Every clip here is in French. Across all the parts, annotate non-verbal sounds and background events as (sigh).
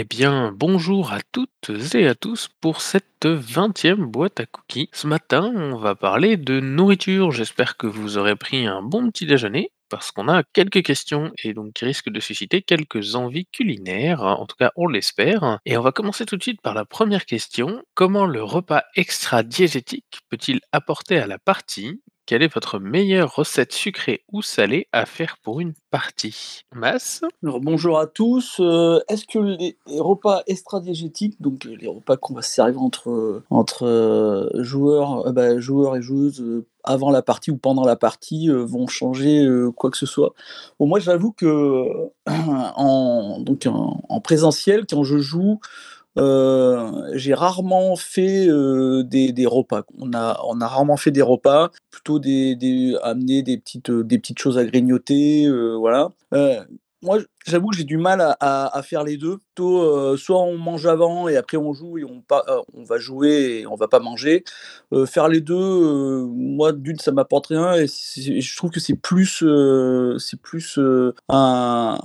Eh bien, bonjour à toutes et à tous pour cette vingtième boîte à cookies. Ce matin, on va parler de nourriture. J'espère que vous aurez pris un bon petit déjeuner parce qu'on a quelques questions et donc qui risquent de susciter quelques envies culinaires. En tout cas, on l'espère. Et on va commencer tout de suite par la première question. Comment le repas extra diégétique peut-il apporter à la partie? Quelle est votre meilleure recette sucrée ou salée à faire pour une partie? Mas? Alors, bonjour à tous. Euh, Est-ce que les, repas extra-diégétiques, donc euh, les repas qu'on va se servir entre, entre euh, joueurs, euh, bah, joueurs et joueuses avant la partie ou pendant la partie, vont changer quoi que ce soit? Moi, j'avoue que (clears throat) en, donc en, en présentiel, quand je joue, j'ai rarement fait euh, des, repas. On a, on a rarement fait des repas, plutôt des, des, amener des petites, euh, des petites choses à grignoter, euh, voilà. Moi, j'avoue que j'ai du mal à, faire les deux. Plutôt, euh, soit on mange avant et après on joue et on, euh, va jouer et on va pas manger. Euh, faire les deux, moi, d'une, ça m'apporte rien et je trouve que c'est plus, c'est plus un,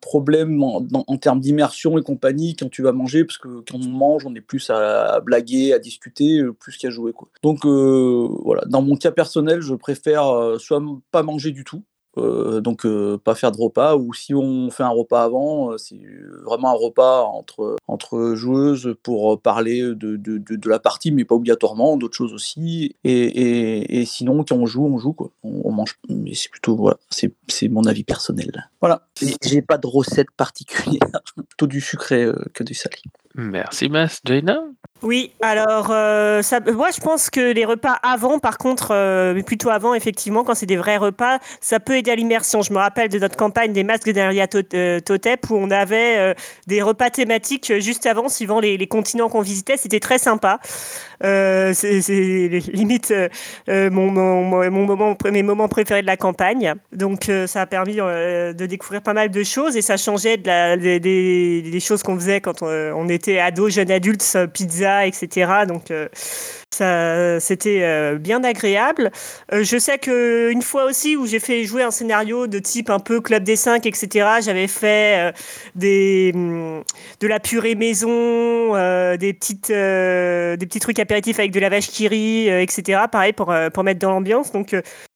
problème en, termes d'immersion et compagnie quand tu vas manger, parce que quand on mange, on est plus à, blaguer, à discuter, plus qu'à jouer. Donc voilà, dans mon cas personnel, je préfère soit pas manger du tout, euh, donc euh, pas faire de repas, ou si on fait un repas avant, euh, c'est vraiment un repas entre, entre joueuses pour parler de, de, de, la partie, mais pas obligatoirement, d'autres choses aussi. Et, et, sinon, quand on joue, on joue, quoi. On, mange. Mais c'est plutôt, voilà, c'est mon avis personnel. Voilà, j'ai pas de recette particulière, (laughs) plutôt du sucré que du salé. Merci Mas. Jaina Oui, alors euh, moi je pense que les repas avant, par contre, euh, mais plutôt avant, effectivement, quand c'est des vrais repas, ça peut aider à l'immersion. Je me rappelle de notre campagne des masques derrière euh, Totep où on avait euh, des repas thématiques juste avant, suivant les continents qu'on visitait. C'était très sympa. Euh, c'est limite euh, euh, mon, mon, moment, mes moments préférés de la campagne. Donc ça a permis de découvrir pas mal de choses et ça changeait des, choses qu'on faisait quand on, on était ado, jeune adulte, pizza, etc. Donc ça, c'était euh, bien agréable. Euh, je sais que une fois aussi où j'ai fait jouer un scénario de type un peu club des 5, etc. J'avais fait euh, des hum, de la purée maison, des petites des petits trucs apéritifs avec de la vache qui rit, etc. Pareil pour pour mettre dans l'ambiance. Donc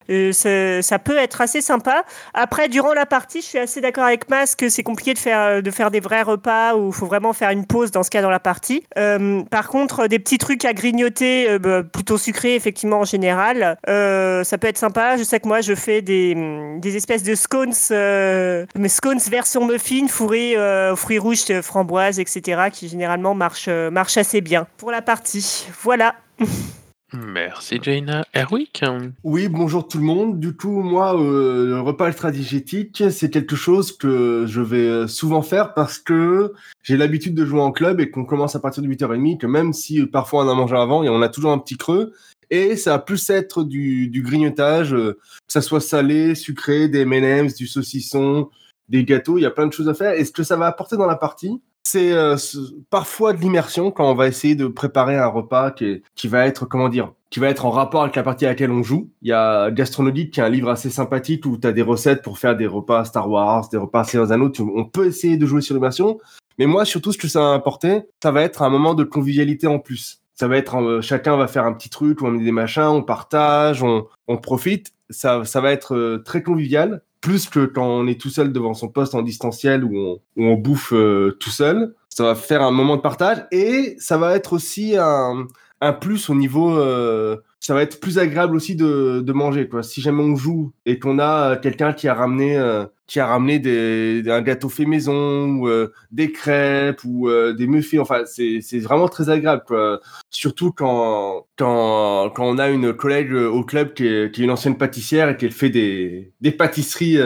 euh, euh, ça, peut être assez sympa. Après, durant la partie, je suis assez d'accord avec Mas que c'est compliqué de faire, de faire des vrais repas où il faut vraiment faire une pause dans ce cas dans la partie. Euh, par contre, des petits trucs à grignoter, euh, bah, plutôt sucrés, effectivement, en général, euh, ça peut être sympa. Je sais que moi, je fais des, espèces de scones, euh, mais scones version muffin, fourrés euh, aux fruits rouges, euh, framboises, etc., qui généralement marchent, euh, marchent assez bien pour la partie. Voilà. (laughs) Merci Jaina. Erwick Oui, bonjour tout le monde. Du coup, moi, euh, le repas extra-diégétique, c'est quelque chose que je vais euh, souvent faire parce que j'ai l'habitude de jouer en club et qu'on commence à partir de 8h30, que même si euh, parfois on a mangé avant et on a toujours un petit creux, et ça va plus être du, du grignotage, euh, que ça soit salé, sucré, des M&M's, du saucisson, des gâteaux, il y a plein de choses à faire. Et ce que ça va apporter dans la partie, c'est euh, parfois de l'immersion quand on va essayer de préparer un repas qui, qui va être, comment dire, qui va être en rapport avec la partie à laquelle on joue. Il y a Gastronomique qui est un livre assez sympathique où tu as des recettes pour faire des repas Star Wars, des repas Seigneur Anneaux. On peut essayer de jouer sur l'immersion. Mais moi, surtout, ce que ça va apporter, ça va être un moment de convivialité en plus. Ça va être, euh, chacun va faire un petit truc, on met des machins, on partage, on, on profite. Ça, ça va être euh, très convivial plus que quand on est tout seul devant son poste en distanciel où on, bouffe euh, tout seul. Ça va faire un moment de partage et ça va être aussi un, un plus au niveau. euh, ça va être plus agréable aussi de, de manger. Quoi. Si jamais on joue et qu'on a euh, quelqu'un qui a ramené, euh, qui a ramené des, un gâteau fait maison ou euh, des crêpes ou euh, des muffins, enfin, c'est c'est vraiment très agréable. Quoi. Surtout quand, quand, quand on a une collègue au club qui est, qui est une ancienne pâtissière et qu'elle fait des, des pâtisseries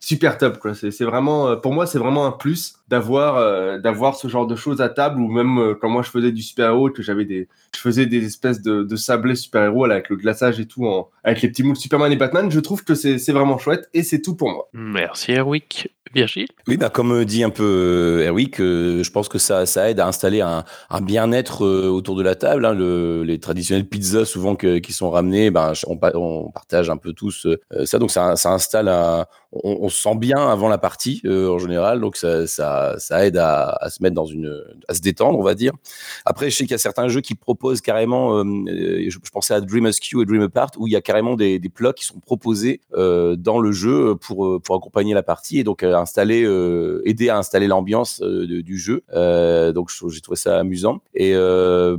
super top. Quoi. C'est, c'est vraiment, pour moi, c'est vraiment un plus d'avoir, d'avoir ce genre de choses à table ou même quand moi je faisais du super-héros que j'avais des, je faisais des espèces de, de sablés super-héros avec le glaçage et tout, en, avec les petits moules Superman et Batman. Je trouve que c'est, c'est vraiment chouette et c'est tout pour moi. Merci Erwick. Virgile Oui, bah, comme dit un peu Eric, je pense que ça, ça aide à installer un, un bien-être autour de la table. Hein. Le, les traditionnelles pizzas, souvent qui sont ramenées, ben, on, partage un peu tous ça. Donc ça, ça installe un, on, se sent bien avant la partie en général, donc ça, ça, aide à, se mettre dans une, à se détendre, on va dire. Après, je sais qu'il y a certains jeux qui proposent carrément, je, pensais à Dream Askew et Dream Apart, où il y a carrément des, des plats qui sont proposés dans le jeu pour pour accompagner la partie et donc installer, aider à installer l'ambiance du jeu. donc j'ai trouvé ça amusant. Et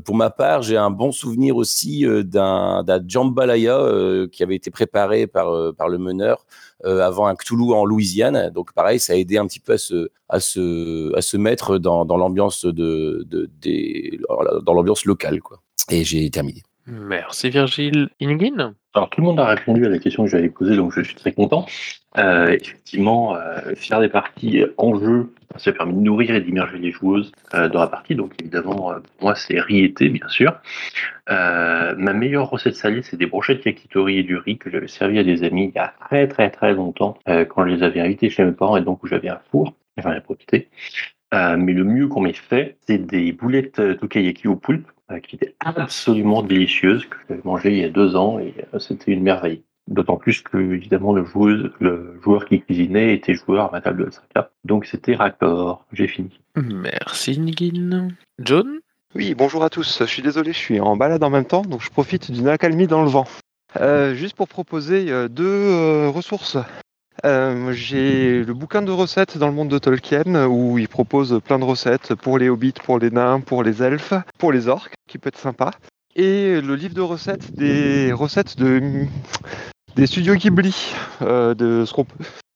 pour ma part, j'ai un bon souvenir aussi d'un jambalaya qui avait été préparé par par le meneur avant un Cthulhu en Louisiane. Donc pareil, ça a aidé un petit peu à se, à se, à se mettre dans, dans l'ambiance de, de, locale, quoi. Et j'ai terminé. Merci Virgile. Ingin Alors tout le monde a répondu à la question que j'avais posée, donc je suis très content. Euh, effectivement, euh, faire des parties en jeu, ça permet de nourrir et d'immerger les joueuses euh, dans la partie. Donc évidemment, pour moi, c'est riz bien sûr. Ma meilleure recette salée, c'est des brochettes yakitori et du riz que j'avais servi à des amis il y a très très très longtemps, quand je les avais invités chez mes parents et donc où j'avais un four. J'en ai profité. mais le mieux qu'on m'ait fait, c'est des boulettes tokayaki au poulpe qui étaient absolument délicieuses, que j'avais mangé il y a deux ans et c'était une merveille. D'autant plus que, évidemment, le, joueuse, le joueur qui cuisinait était joueur à ma table de Osaka. Donc c'était raccord. J'ai fini. Merci, Nigin. John? Oui, bonjour à tous. Je suis désolé, je suis en balade en même temps, donc je profite d'une accalmie dans le vent. Euh, juste pour proposer euh, deux euh, ressources. J'ai le bouquin de recettes dans le monde de Tolkien où il propose plein de recettes pour les hobbits, pour les nains, pour les elfes, pour les orques, qui peut être sympa et le livre de recettes des recettes de des studios Ghibli, euh, de ce qu'on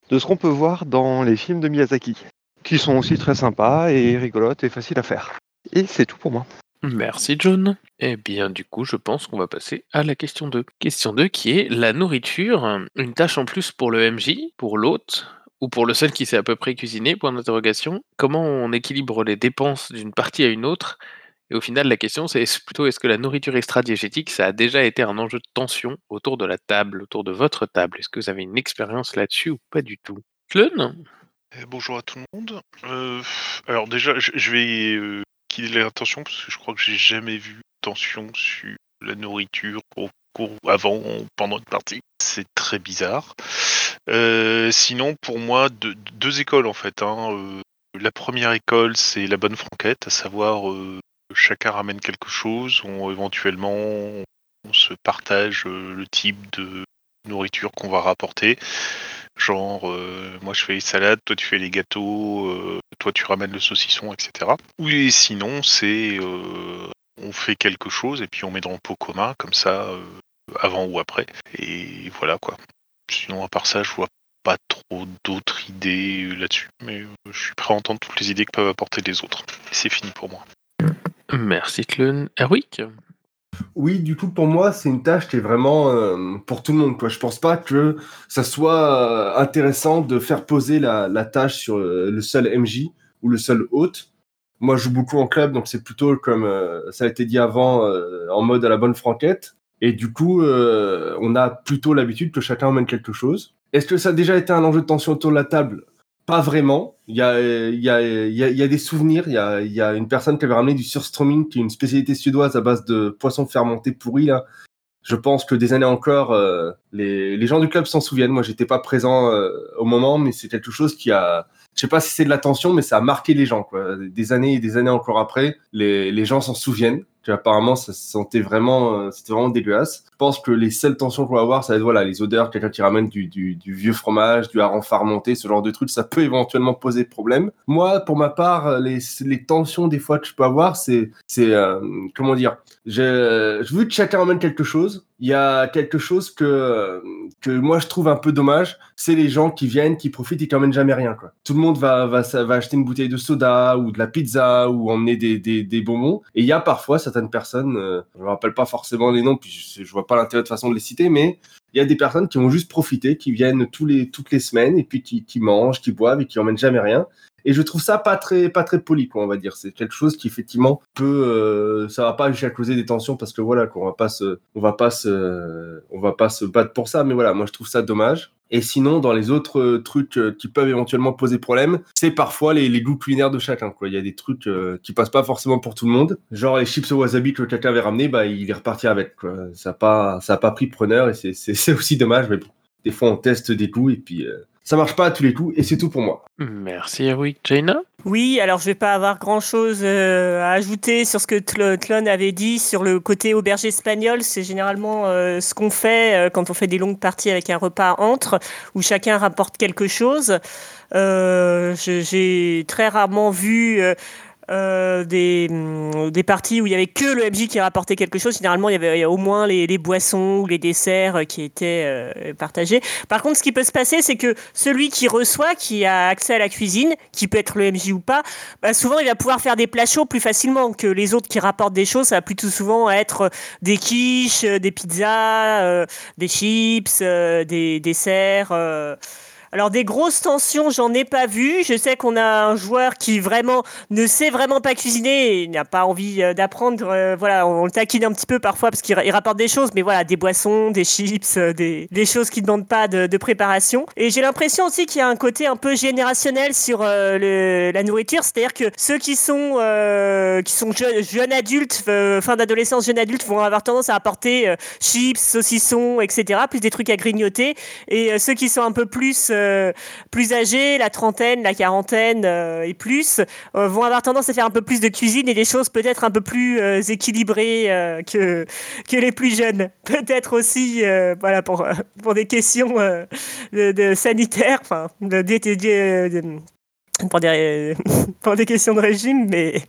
de ce qu'on peut voir dans les films de Miyazaki, qui sont aussi très sympas et rigolotes et faciles à faire. Et c'est tout pour moi. Merci John. Eh bien du coup je pense qu'on va passer à la question 2. Question 2 qui est la nourriture, une tâche en plus pour le MJ, pour l'hôte, ou pour le seul qui sait à peu près cuisiner, point d'interrogation. Comment on équilibre les dépenses d'une partie à une autre? Et au final, la question, c'est plutôt est-ce que la nourriture extra-diégétique, ça a déjà été un enjeu de tension autour de la table, autour de votre table? Est-ce que vous avez une expérience là-dessus ou pas du tout? Clun eh, Bonjour à tout le monde. Euh, alors déjà, je, je vais l'attention parce que je crois que j'ai jamais vu tension sur la nourriture au cours, avant pendant une partie. C'est très bizarre. Euh, sinon, pour moi, de, deux écoles en fait. Hein. Euh, la première école, c'est la bonne franquette, à savoir euh, chacun ramène quelque chose, on, éventuellement on se partage le type de nourriture qu'on va rapporter. Genre, euh, moi je fais les salades, toi tu fais les gâteaux, euh, toi tu ramènes le saucisson, etc. Ou sinon, c'est euh, on fait quelque chose et puis on met dans le pot commun, comme ça, avant ou après. Et voilà quoi. Sinon, à part ça, je vois pas trop d'autres idées là-dessus. Mais je suis prêt à entendre toutes les idées que peuvent apporter les autres. C'est fini pour moi. Merci Clun. Erwick Oui, du coup, pour moi, c'est une tâche qui est vraiment euh, pour tout le monde. Quoi. Je pense pas que ça soit euh, intéressant de faire poser la, la tâche sur euh, le seul MJ ou le seul hôte. Moi, je joue beaucoup en club, donc c'est plutôt comme euh, ça a été dit avant, euh, en mode à la bonne franquette. Et du coup, euh, on a plutôt l'habitude que chacun emmène quelque chose. Est-ce que ça a déjà été un enjeu de tension autour de la table? Pas vraiment. Il y a, il y, a, il y, a, il y a des souvenirs. Il y a, il y a une personne qui avait ramené du surströmming, qui est une spécialité suédoise à base de poissons fermentés pourris. Là. Je pense que des années encore, euh, les, les gens du club s'en souviennent. Moi, j'étais pas présent euh, au moment, mais c'est quelque chose qui a, je sais pas si c'est de l'attention, mais ça a marqué les gens. Quoi. Des années et des années encore après, les, les gens s'en souviennent. Apparemment, ça se sentait vraiment, euh, c'était vraiment dégueulasse. Je pense que les seules tensions qu'on va avoir, ça va être voilà, les odeurs, quelqu'un qui ramène du, du, vieux fromage, du hareng fermenté, ce genre de trucs, ça peut éventuellement poser problème. Moi, pour ma part, les, les tensions des fois que je peux avoir, c'est, c'est euh, comment dire, je, veux que chacun emmène quelque chose. Il y a quelque chose que que moi je trouve un peu dommage, c'est les gens qui viennent, qui profitent et qui emmènent jamais rien. Quoi. Tout le monde va, va, va acheter une bouteille de soda ou de la pizza ou emmener des, des, bonbons. Et il y a parfois personnes, euh, je me rappelle pas forcément les noms, puis je, vois pas l'intérêt de façon de les citer, mais il y a des personnes qui vont juste profiter, qui viennent tous les, toutes les semaines et puis qui, qui mangent, qui boivent et qui emmènent jamais rien. Et je trouve ça pas très, pas très poli, quoi, on va dire. C'est quelque chose qui effectivement peut, euh, ça va pas jusqu'à causer des tensions parce que voilà, qu'on va pas se, on va pas se, on va pas se battre pour ça. Mais voilà, moi je trouve ça dommage. Et sinon, dans les autres euh, trucs euh, qui peuvent éventuellement poser problème, c'est parfois les, goûts culinaires de chacun. Quoi. Il y a des trucs euh, qui passent pas forcément pour tout le monde. Genre les chips au wasabi que quelqu'un avait ramené, bah, il est reparti avec. Quoi. Ça n'a pas, pas pris preneur et (laughs) c'est aussi dommage. Mais bon, des fois, on teste des goûts et puis ça marche pas à tous les coups et c'est tout pour moi. Merci Eric. Jaina? Oui, alors je vais pas avoir grand chose euh, à ajouter sur ce que Tlon avait dit sur le côté auberge espagnol. C'est généralement euh, ce qu'on fait euh, quand on fait des longues parties avec un repas entre où chacun rapporte quelque chose. Euh, J'ai très rarement vu. Euh, euh, des, hum, des parties où il y avait que le MJ qui rapportait quelque chose. Généralement, il y avait au moins les, les boissons ou les desserts euh, qui étaient euh, partagés. Par contre, ce qui peut se passer, c'est que celui qui reçoit, qui a accès à la cuisine, qui peut être le MJ ou pas, bah, souvent il va pouvoir faire des plats chauds plus facilement que les autres qui rapportent des choses. Ça va plutôt souvent être des quiches, euh, des pizzas, euh, des chips, euh, des desserts. Alors des grosses tensions, j'en ai pas vu. Je sais qu'on a un joueur qui vraiment ne sait vraiment pas cuisiner et n'a pas envie euh, d'apprendre. Euh, voilà, on le taquine un petit peu parfois parce qu'il ra- il rapporte des choses, mais voilà, des boissons, des chips, euh, des, choses qui ne demandent pas de, préparation. Et j'ai l'impression aussi qu'il y a un côté un peu générationnel sur la nourriture, c'est-à-dire que ceux qui sont qui sont jeunes, adultes, fin d'adolescence, jeunes adultes, vont avoir tendance à apporter chips, saucissons, etc., plus des trucs à grignoter. Et ceux qui sont un peu plus euh, plus âgés, la trentaine, la quarantaine euh, et plus, euh, vont avoir tendance à faire un peu plus de cuisine et des choses peut-être un peu plus équilibrées que que les plus jeunes. (laughs) Peut-être aussi, voilà, pour pour des questions de, de sanitaires, enfin, de- pour des (laughs) pour des questions de régime, mais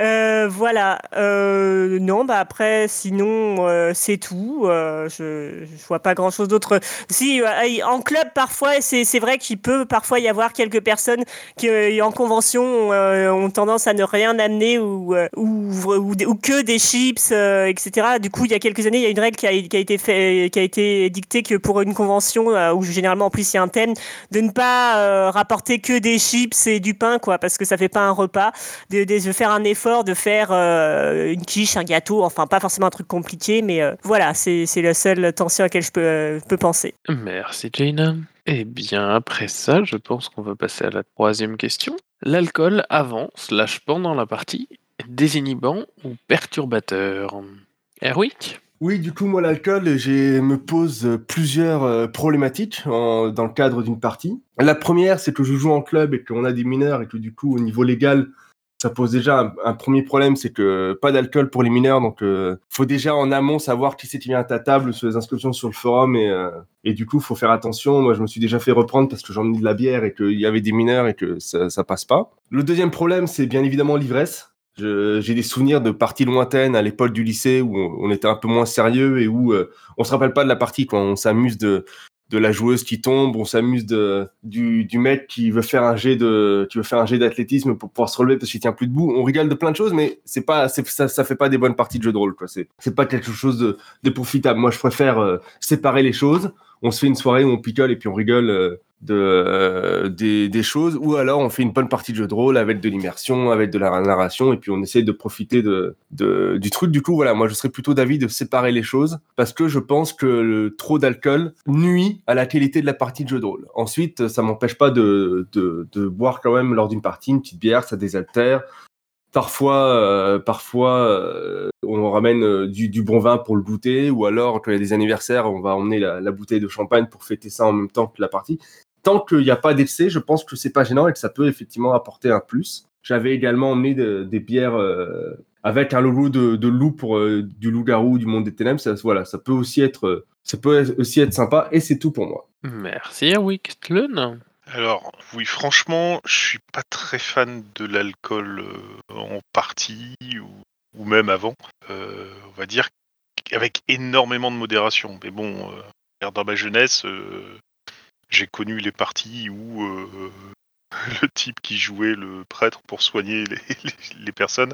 euh, voilà. Euh, non, bah après, sinon, euh, c'est tout. Euh, je, je vois pas grand chose d'autre. Si, euh, en club, parfois, c'est vrai qu'il peut parfois y avoir quelques personnes qui, en convention, ont tendance à ne rien amener ou, ou, ou, ou que des chips, etc. Du coup, il y a quelques années, il y a une règle qui a, qui a été fait, qui a été dictée que pour une convention où généralement en plus il y a un thème, de ne pas rapporter que des chips et du pain, quoi, parce que ça fait pas un repas. De, de, de faire un effort, de faire euh, une quiche, un gâteau, enfin pas forcément un truc compliqué, mais euh, voilà, c'est c'est la seule tension à laquelle je peux, euh, peux penser. Merci Jaina. Eh bien, après ça, je pense qu'on va passer à la troisième question. L'alcool avant slash pendant la partie, désinhibant ou perturbateur Erwick? Oui, du coup, moi, l'alcool, j'ai me pose plusieurs euh, problématiques en- dans le cadre d'une partie. La première, c'est que je joue en club et qu'on a des mineurs et que du coup, au niveau légal, ça pose déjà un, premier problème, c'est que pas d'alcool pour les mineurs, donc euh, faut déjà en amont savoir qui c'est qui vient à ta table sur les inscriptions sur le forum et, euh, et du coup, faut faire attention. Moi, je me suis déjà fait reprendre parce que j'en ai de la bière et qu'il y avait des mineurs et que ça, ça passe pas. Le deuxième problème, c'est bien évidemment l'ivresse. J'ai des souvenirs de parties lointaines à l'époque du lycée où on, était un peu moins sérieux et où euh, on se rappelle pas de la partie quand on s'amuse de de la joueuse qui tombe, on s'amuse de du, du mec qui veut faire un jet de qui veut faire un jet d'athlétisme pour pouvoir se relever parce qu'il tient plus debout. On rigole de plein de choses, mais c'est pas ça ça fait pas des bonnes parties de jeu de rôle quoi. C'est c'est pas quelque chose de, de profitable. Moi je préfère euh, séparer les choses. On se fait une soirée où on picole et puis on rigole euh, de euh, des, des choses ou alors on fait une bonne partie de jeu de rôle avec de l'immersion, avec de la narration et puis on essaie de profiter de, de du truc. Du coup voilà, moi je serais plutôt d'avis de séparer les choses parce que je pense que le trop d'alcool nuit à la qualité de la partie de jeu de rôle. Ensuite, ça m'empêche pas de, de, de boire quand même lors d'une partie une petite bière, ça désaltère. Parfois, euh, parfois, euh, on ramène euh, du, du bon vin pour le goûter, ou alors quand il y a des anniversaires, on va emmener la, la bouteille de champagne pour fêter ça en même temps que la partie. Tant qu'il n'y a pas d'excès, je pense que c'est pas gênant et que ça peut effectivement apporter un plus. J'avais également emmené de- des bières euh, avec un logo de, de loup pour euh, du loup-garou du monde des ténèbres. Ça, voilà, ça peut aussi être, euh, ça peut aussi être sympa et c'est tout pour moi. Merci Erwick. Tlun Alors, oui, franchement, je suis pas très fan de l'alcool euh, en partie ou, ou même avant. Euh, on va dire avec énormément de modération. Mais bon, euh, dans ma jeunesse, euh, j'ai connu les parties où euh, (laughs) le type qui jouait le prêtre pour soigner les, (laughs) personnes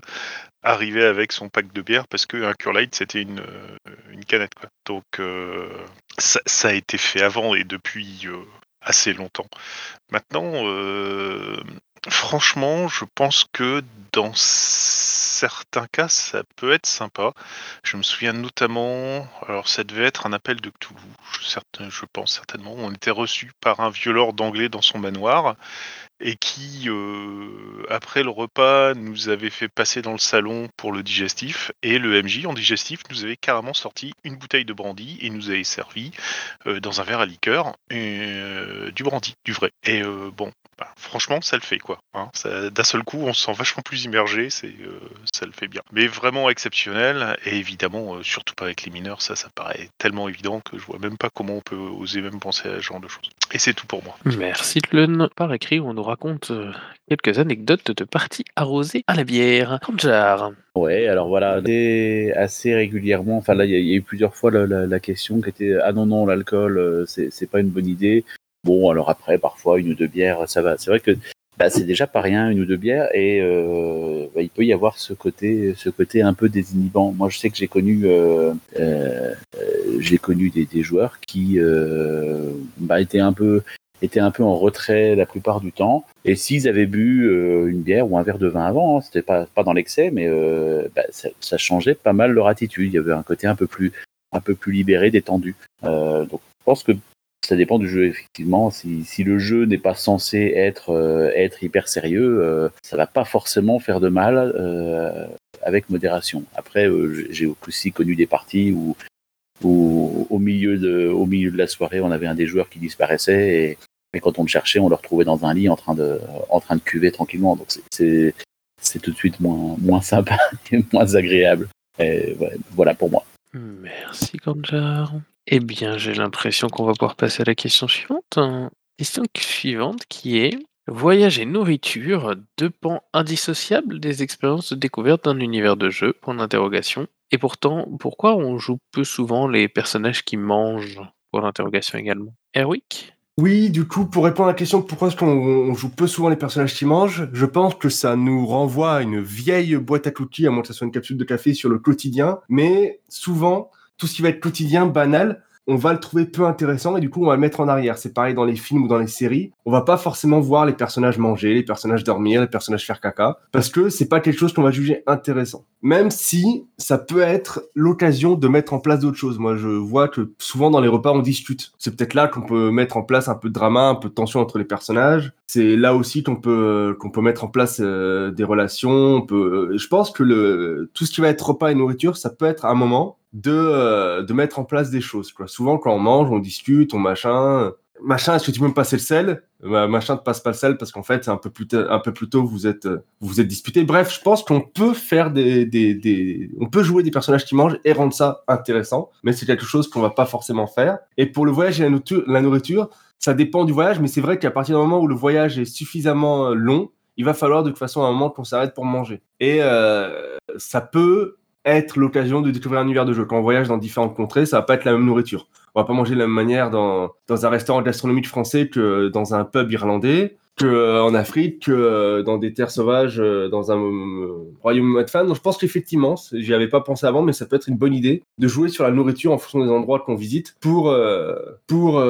arrivait avec son pack de bière parce qu'un Cure Light c'était une, euh, une canette. Quoi. Donc euh, ça, a été fait avant et depuis assez longtemps. Maintenant, Franchement, je pense que dans certains cas, ça peut être sympa. Je me souviens notamment, alors ça devait être un appel de Cthulhu, je, pense certainement. On était reçu par un violeur d'anglais dans son manoir et qui, euh, après le repas, nous avait fait passer dans le salon pour le digestif. Et le MJ en digestif nous avait carrément sorti une bouteille de brandy et nous avait servi euh, dans un verre à liqueur euh, du brandy, du vrai. Et bon, bah, franchement, ça le fait quoi. hein. D'un seul coup, on se sent vachement plus immergé, c'est, euh, ça le fait bien. Mais vraiment exceptionnel, et évidemment, euh, surtout pas avec les mineurs, ça, ça paraît tellement évident que je vois même pas comment on peut oser même penser à ce genre de choses. Et c'est tout pour moi. Merci Tlun. Par écrit, on nous raconte euh, quelques anecdotes de parties arrosées à la bière. Kanjar. Ouais, alors voilà, des- assez régulièrement. Enfin là, il y, a- il y a eu plusieurs fois la, la- la question qui était ah non non l'alcool c'est pas une bonne idée. Bon alors après parfois une ou deux bières ça va. C'est vrai que bah, c'est déjà pas rien une ou deux bières et euh, bah, il peut y avoir ce côté ce côté un peu désinhibant. Moi je sais que j'ai connu euh, euh, j'ai connu des, joueurs qui bah, étaient un peu étaient un peu en retrait la plupart du temps. Et s'ils avaient bu une bière ou un verre de vin avant, hein, c'était pas dans l'excès, mais ça, changeait pas mal leur attitude. Il y avait un côté un peu plus un peu plus libéré, détendu. Donc je pense que ça dépend du jeu effectivement. Si, le jeu n'est pas censé être euh, être hyper sérieux, euh, ça va pas forcément faire de mal euh, avec modération. Après, euh, j'ai aussi connu des parties où au milieu de la soirée, on avait un des joueurs qui disparaissait et quand on le cherchait, on le retrouvait dans un lit en train de, cuver tranquillement. Donc c'est- tout de suite moins, sympa (laughs) et moins agréable. Voilà pour moi. Merci Kanjar. Eh bien, j'ai l'impression qu'on va pouvoir passer à la question suivante. Question suivante qui est Voyage et nourriture, deux pans indissociables des expériences de découverte d'un univers de jeu, point d'interrogation. Et pourtant, pourquoi on joue peu souvent les personnages qui mangent? Point d'interrogation également. Erwick Oui, du coup, pour répondre à la question pourquoi est-ce qu'on on joue peu souvent les personnages qui mangent, je pense que ça nous renvoie à une vieille boîte à cookies, à moins que ça soit une capsule de café sur le quotidien. Mais souvent, tout ce qui va être quotidien, banal, on va le trouver peu intéressant et du coup, on va le mettre en arrière. C'est pareil dans les films ou dans les séries. On va pas forcément voir les personnages manger, les personnages dormir, les personnages faire caca, parce que c'est pas quelque chose qu'on va juger intéressant. Même si ça peut être l'occasion de mettre en place d'autres choses. Moi, je vois que souvent dans les repas, on discute. C'est peut-être là qu'on peut mettre en place un peu de drama, un peu de tension entre les personnages. C'est là aussi qu'on peut qu'on peut mettre en place euh, des relations. Euh, Je pense que le tout ce qui va être repas et nourriture, ça peut être un moment de euh, de mettre en place des choses. Quoi. Souvent, quand on mange, on discute, on machin. Machin, est-ce que tu peux me passer le sel? Bah, Machin, te passe pas le sel parce qu'en fait, un peu plus un peu plus tôt, vous êtes euh, vous êtes disputé. Bref, je pense qu'on peut faire des, des, des on peut jouer des personnages qui mangent et rendre ça intéressant, mais c'est quelque chose qu'on va pas forcément faire. Et pour le voyage et la nourriture, la nourriture ça dépend du voyage, mais c'est vrai qu'à partir du moment où le voyage est suffisamment euh, long, il va falloir de toute façon à un moment qu'on s'arrête pour manger. Et euh, ça peut être l'occasion de découvrir un univers de jeu. Quand on voyage dans différentes contrées, ça va pas être la même nourriture. On va pas manger de la même manière dans, un restaurant gastronomique français que dans un pub irlandais, que euh, en Afrique, que euh, dans des terres sauvages, euh, dans un royaume de fans. Donc je pense qu'effectivement, j'y avais pas pensé avant, mais ça peut être une bonne idée de jouer sur la nourriture en fonction des endroits qu'on visite pour pour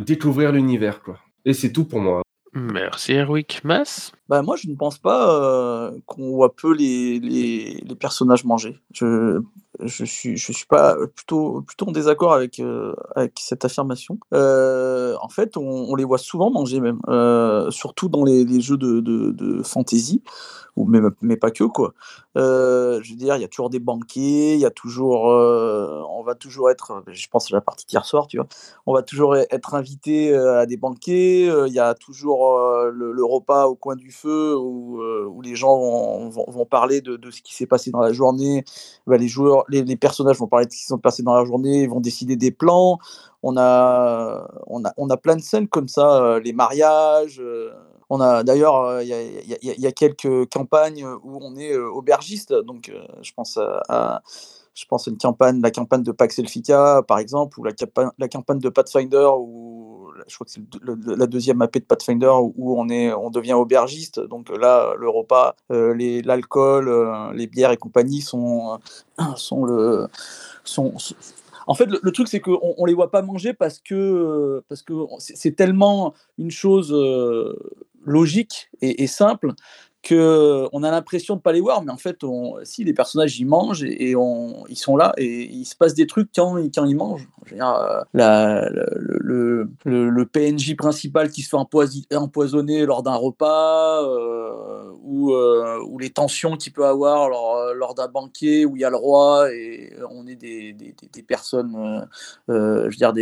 découvrir l'univers. Et c'est tout pour moi. Merci Erwick. Mas? Bah, moi, je ne pense pas euh, qu'on voit peu les, les, personnages manger. Je, je suis, je suis pas plutôt, plutôt en désaccord avec, euh, avec cette affirmation. Euh, en fait, on, les voit souvent manger même, surtout dans les, jeux de, de, fantasy, ou même, mais pas que quoi. Je veux dire, il y a toujours des banquets, il y a toujours, on va toujours être, je pense à la partie d'hier soir, tu vois, on va toujours être invité à des banquets, il y a toujours le, le repas au coin du feu où, euh, où les gens vont, parler de, ce qui s'est passé dans la journée, Bah, les joueurs, les, personnages vont parler de ce qui s'est passé dans la journée, ils vont décider des plans. On a, on a, on a plein de scènes comme ça, euh, les mariages. euh, on a d'ailleurs, il y, a, quelques campagnes où on est aubergiste, donc je pense à- je pense à une campagne, la campagne de Pax Elfica, par exemple, ou la, capa- la campagne de Pathfinder, où je crois que c'est la deuxième AP de Pathfinder, où on, est, on devient aubergiste. Donc là, le repas, euh, l'alcool, euh, les bières et compagnie sont, euh, (clears throat) sont le. Sont, en fait, le, truc, c'est qu'on on les voit pas manger parce que parce que c'est tellement une chose euh, logique et simple que on a l'impression de pas les voir, mais en fait, si les personnages ils mangent et, ils sont là et il se passe des trucs quand, ils mangent. Euh, la- le, le, PNJ principal qui se fait empoisonner lors d'un repas, euh, ou, euh, ou les tensions qu'il peut avoir lors, lors d'un banquet où il y a le roi et on est des, des, des- personnes, je veux dire,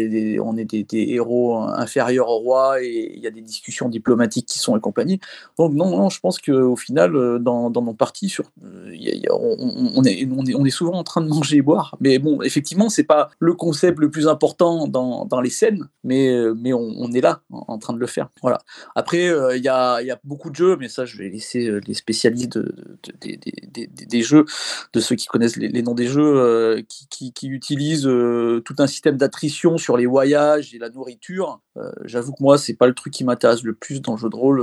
on est des, héros inférieurs au roi et il y a des discussions diplomatiques qui sont et compagnie. Donc non, je pense qu'au final, euh, dans, dans nos parties, sur, euh, on, est, on, est, on est souvent en train de manger et boire. Mais bon, effectivement, c'est pas le concept le plus important dans, dans les scènes, mais, euh, mais on, est là en, train de le faire. Voilà. Après, il y, a, y a beaucoup de jeux, mais ça, je vais laisser les spécialistes de- de- des- des, jeux, de ceux qui connaissent les, noms des jeux, qui, qui- utilisent tout un système d'attrition sur les voyages et la nourriture. J'avoue que moi, c'est pas le truc qui m'intéresse le plus dans le jeu de rôle,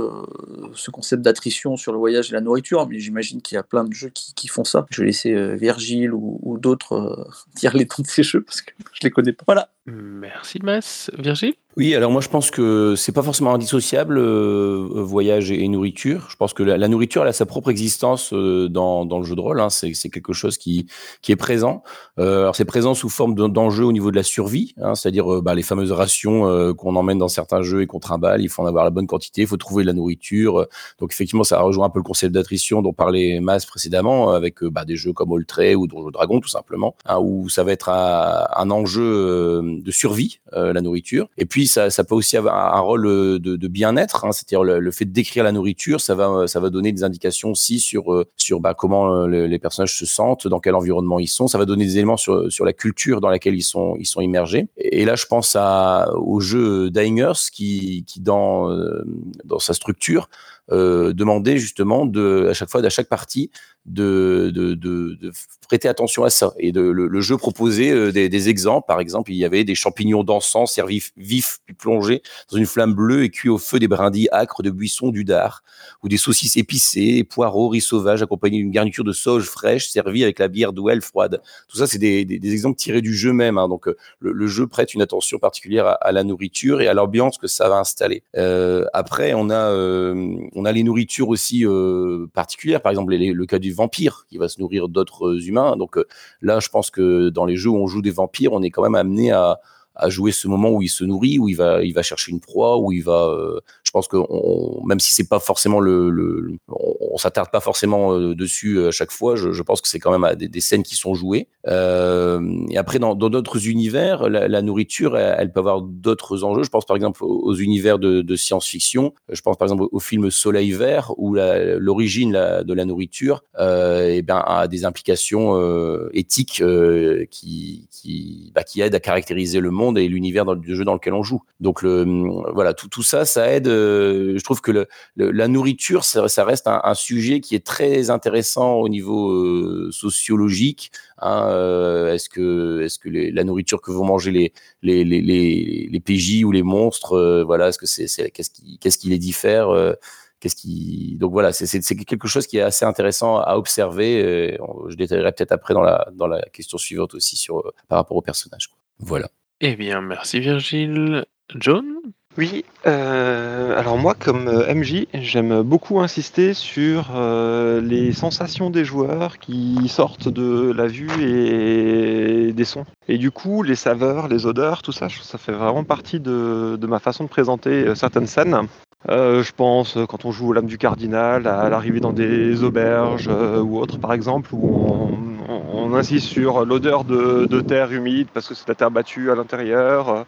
ce concept d'attrition sur voyage et la nourriture, mais j'imagine qu'il y a plein de jeux qui, font ça. Je vais laisser euh, Virgile ou, d'autres euh, (laughs) dire les noms de ces jeux parce que je les connais pas. Voilà. Merci Mas. Virgile? Oui, alors moi je pense que c'est pas forcément indissociable, euh, voyage et, nourriture. Je pense que la, nourriture elle a sa propre existence euh, dans, dans le jeu de rôle. Hein. C'est quelque chose qui, qui est présent. Euh, alors c'est présent sous forme d'en- d'enjeux au niveau de la survie, hein, c'est-à-dire euh, bah, les fameuses rations euh, qu'on emmène dans certains jeux et qu'on trimballe. Il faut en avoir la bonne quantité, il faut trouver de la nourriture. Donc effectivement, ça rejoint un peu le concept d'attrition dont parlait Mas précédemment, avec euh, bah, des jeux comme Oltrey ou Donjons Dragon tout simplement, hein, où ça va être un, un enjeu de survie, la nourriture. Et puis ça, ça peut aussi avoir un rôle euh, de, bien-être, hein, c'est-à-dire le, fait de décrire la nourriture, ça va, ça va donner des indications aussi sur euh, sur bah, comment euh, le- les personnages se sentent, dans quel environnement ils sont. Ça va donner des éléments sur sur la culture dans laquelle ils sont ils sont immergés. Et, là, je pense au jeu Dyingers qui qui dans euh, dans sa structure euh, demandait justement à chaque fois à chaque partie de, de, de, de prêter attention à ça. Et de, le, le jeu proposait euh, des, des exemples. Par exemple, il y avait des champignons d'encens servis vifs puis plongés dans une flamme bleue et cuits au feu des brindilles âcres de buissons du dard, ou des saucisses épicées, poireaux, riz sauvage accompagnés d'une garniture de sauge fraîche servie avec la bière d'Ouel froide. Tout ça, c'est des, des, des exemples tirés du jeu même. hein. Donc, euh, le, le jeu prête une attention particulière à, à la nourriture et à l'ambiance que ça va installer. Euh, après, on a, euh, on a les nourritures aussi euh, particulières. Par exemple, les- le cas du vampire qui va se nourrir d'autres humains. Donc euh, là, je pense que dans les jeux où on joue des vampires, on est quand même amené à, jouer ce moment où il se nourrit, où il va, chercher une proie, où il va. euh, pense que on- même si c'est pas forcément le, on, on s'attarde pas forcément euh, dessus à chaque fois, je, pense que c'est quand même à des, scènes qui sont jouées. Euh, et après, dans d'autres univers, la, nourriture, elle, peut avoir d'autres enjeux. Je pense par exemple aux, univers de, science-fiction. Je pense par exemple au, film Soleil Vert, où l'origine de la nourriture, euh, eh ben, a des implications euh, éthiques euh, qui qui, bah, qui aident à caractériser le monde et l'univers le jeu dans lequel on joue. Donc le, voilà, tout, tout ça, ça aide. Je trouve que la nourriture, ça, reste un, sujet qui est très intéressant au niveau euh, sociologique. hein, euh, est-ce que, la nourriture que vont manger les PJ ou les monstres, euh, voilà, qu'est-ce qui, les diffère donc voilà c'est quelque chose qui est assez intéressant à observer. je détaillerai peut-être après dans la question suivante aussi par rapport au personnage. Voilà. Eh bien, merci Virgile. John? Oui, euh, alors moi comme euh, MJ, j'aime beaucoup insister sur euh, les sensations des joueurs qui sortent de la vue et des sons. Et du coup, les saveurs, les odeurs, tout ça, ça fait vraiment partie de, ma façon de présenter certaines scènes. Je pense quand on joue au Lame du Cardinal, à l'arrivée dans des auberges ou autres par exemple, où on, insiste sur l'odeur de, de terre humide parce que c'est la terre battue à l'intérieur.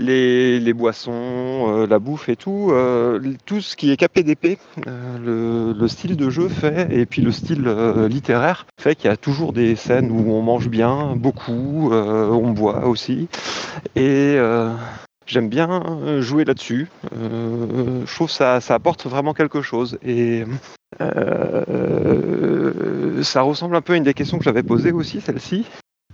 Les, boissons, euh, la bouffe et tout, euh, tout ce qui est d'épée, euh, le, le style de jeu fait, et puis le style littéraire fait qu'il y a toujours des scènes où on mange bien, beaucoup, on boit aussi, et j'aime bien jouer là-dessus. Je trouve que ça, apporte vraiment quelque chose, et ça ressemble un peu à une des questions que j'avais posées aussi, celle-ci